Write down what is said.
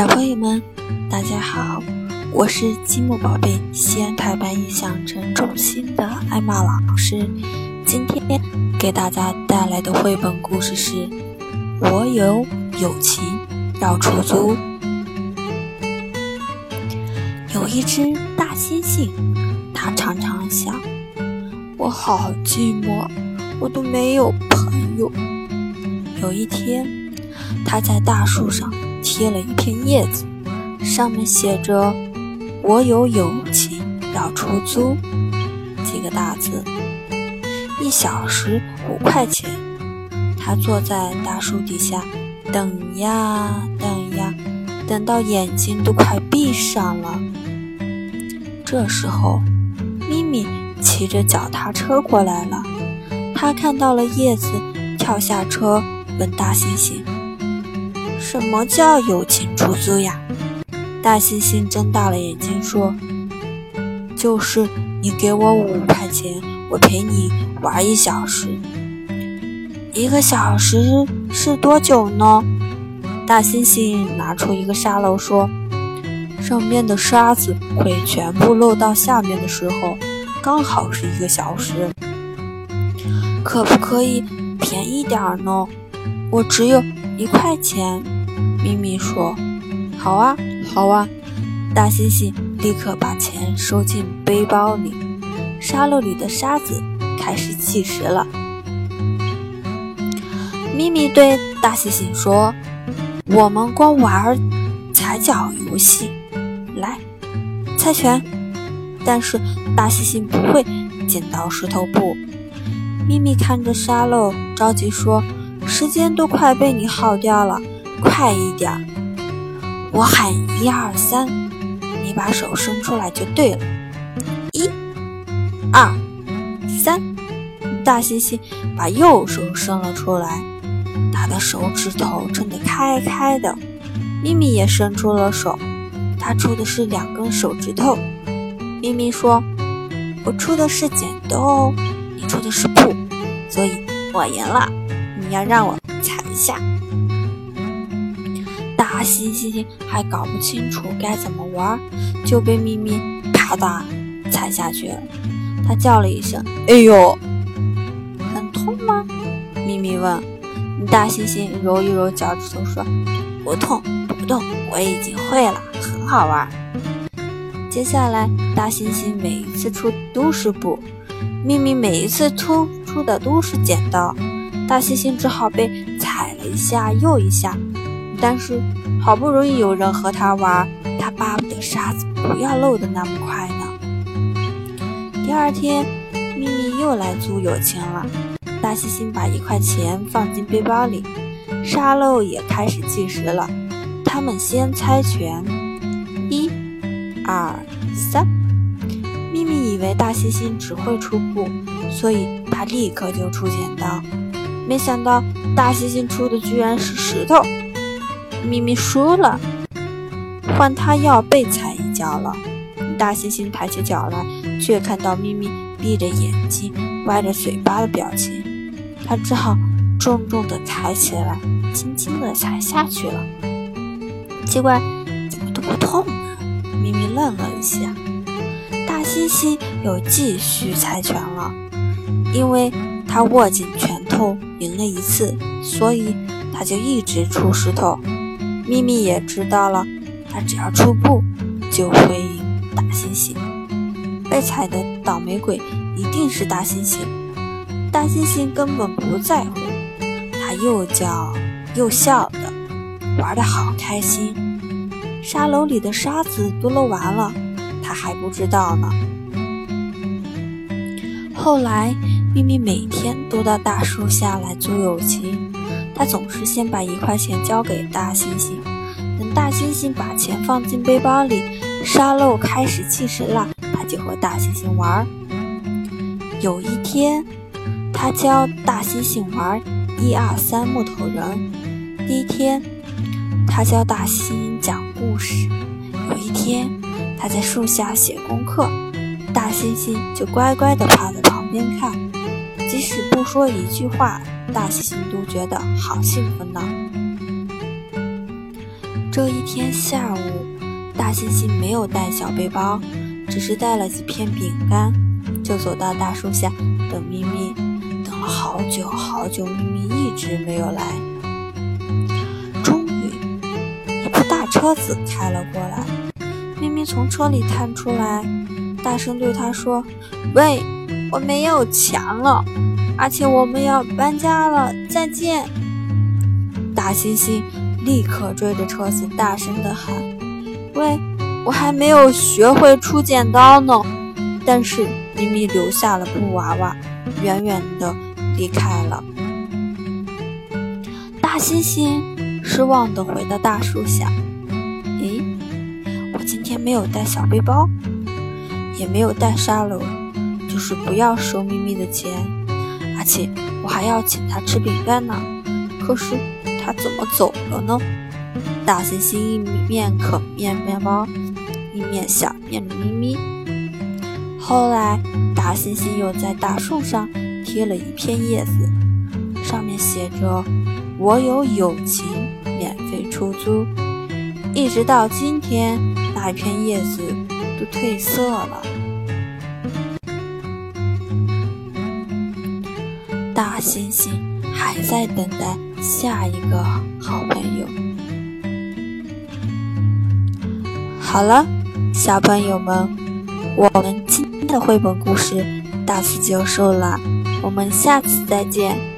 小朋友们，大家好，我是积木宝贝西安台版印象城中心的艾玛老师。今天给大家带来的绘本故事是《我有友情要出租》。有一只大猩猩，它常常想：我好寂寞，我都没有朋友。有一天，它在大树上。贴了一片叶子，上面写着“我有友情要出租”几个大字，一小时五块钱。他坐在大树底下，等呀等呀，等到眼睛都快闭上了。这时候，咪咪骑着脚踏车过来了，他看到了叶子，跳下车，问大猩猩。什么叫友情出租呀？大猩猩睁大了眼睛说：“就是你给我五块钱，我陪你玩一小时。一个小时是多久呢？”大猩猩拿出一个沙漏说：“上面的沙子会全部漏到下面的时候，刚好是一个小时。可不可以便宜点儿呢？我只有。”一块钱，咪咪说：“好啊，好啊。”大猩猩立刻把钱收进背包里。沙漏里的沙子开始计时了。咪咪对大猩猩说：“我们光玩踩脚游戏，来猜拳。”但是大猩猩不会剪刀石头布。咪咪看着沙漏，着急说。时间都快被你耗掉了，快一点！我喊一二三，你把手伸出来就对了。一、二、三，大猩猩把右手伸了出来，他的手指头撑得开开的。咪咪也伸出了手，他出的是两根手指头。咪咪说：“我出的是剪刀，你出的是布，所以我赢了。”你要让我踩一下，大猩猩还搞不清楚该怎么玩，就被咪咪啪嗒踩下去了。他叫了一声：“哎呦，很痛吗？”咪咪问。大猩猩揉一揉脚趾头说：“不痛，不痛，我已经会了，很好玩。”接下来，大猩猩每一次出都是布，咪咪每一次突出的都是剪刀。大猩猩只好被踩了一下又一下，但是好不容易有人和他玩，他巴不得沙子不要漏的那么快呢。第二天，咪咪又来租友情了。大猩猩把一块钱放进背包里，沙漏也开始计时了。他们先猜拳，一、二、三。咪咪以为大猩猩只会出布，所以他立刻就出剪刀。没想到大猩猩出的居然是石头，咪咪输了，换他要被踩一脚了。大猩猩抬起脚来，却看到咪咪闭着眼睛、歪着嘴巴的表情，他只好重重地抬起来，轻轻地踩下去了。奇怪，怎么都不痛呢？咪咪愣了一下。大猩猩又继续猜拳了，因为他握紧拳。后赢了一次，所以他就一直出石头。咪咪也知道了，他只要出布就会赢大猩猩。被踩的倒霉鬼一定是大猩猩。大猩猩根本不在乎，他又叫又笑的，玩的好开心。沙楼里的沙子都漏完了，他还不知道呢。后来。咪咪每天都到大树下来租友情，他总是先把一块钱交给大猩猩，等大猩猩把钱放进背包里，沙漏开始计时了，他就和大猩猩玩。有一天，他教大猩猩玩一二三木头人。第一天，他教大猩猩讲故事。有一天，他在树下写功课，大猩猩就乖乖地趴在旁边看。即使不说一句话，大猩猩都觉得好幸福呢。这一天下午，大猩猩没有带小背包，只是带了几片饼干，就走到大树下等咪咪。等了好久好久，咪咪一直没有来。终于，一部大车子开了过来，咪咪从车里探出来，大声对他说：“喂，我没有钱了，而且我们要搬家了，再见。”大猩猩。立刻追着车子，大声地喊：“喂，我还没有学会出剪刀呢！”但是咪咪留下了布娃娃，远远地离开了。大猩猩失望地回到大树下：“咦，我今天没有带小背包，也没有带沙漏，就是不要收咪咪的钱，而且我还要请他吃饼干呢。可是……”他怎么走了呢？大猩猩一面啃面面包，一面想念咪咪。后来，大猩猩又在大树上贴了一片叶子，上面写着“我有友情，免费出租”。一直到今天，那片叶子都褪色了。星星还在等待。下一个好朋友。好了，小朋友们，我们今天的绘本故事到此结束了，我们下次再见。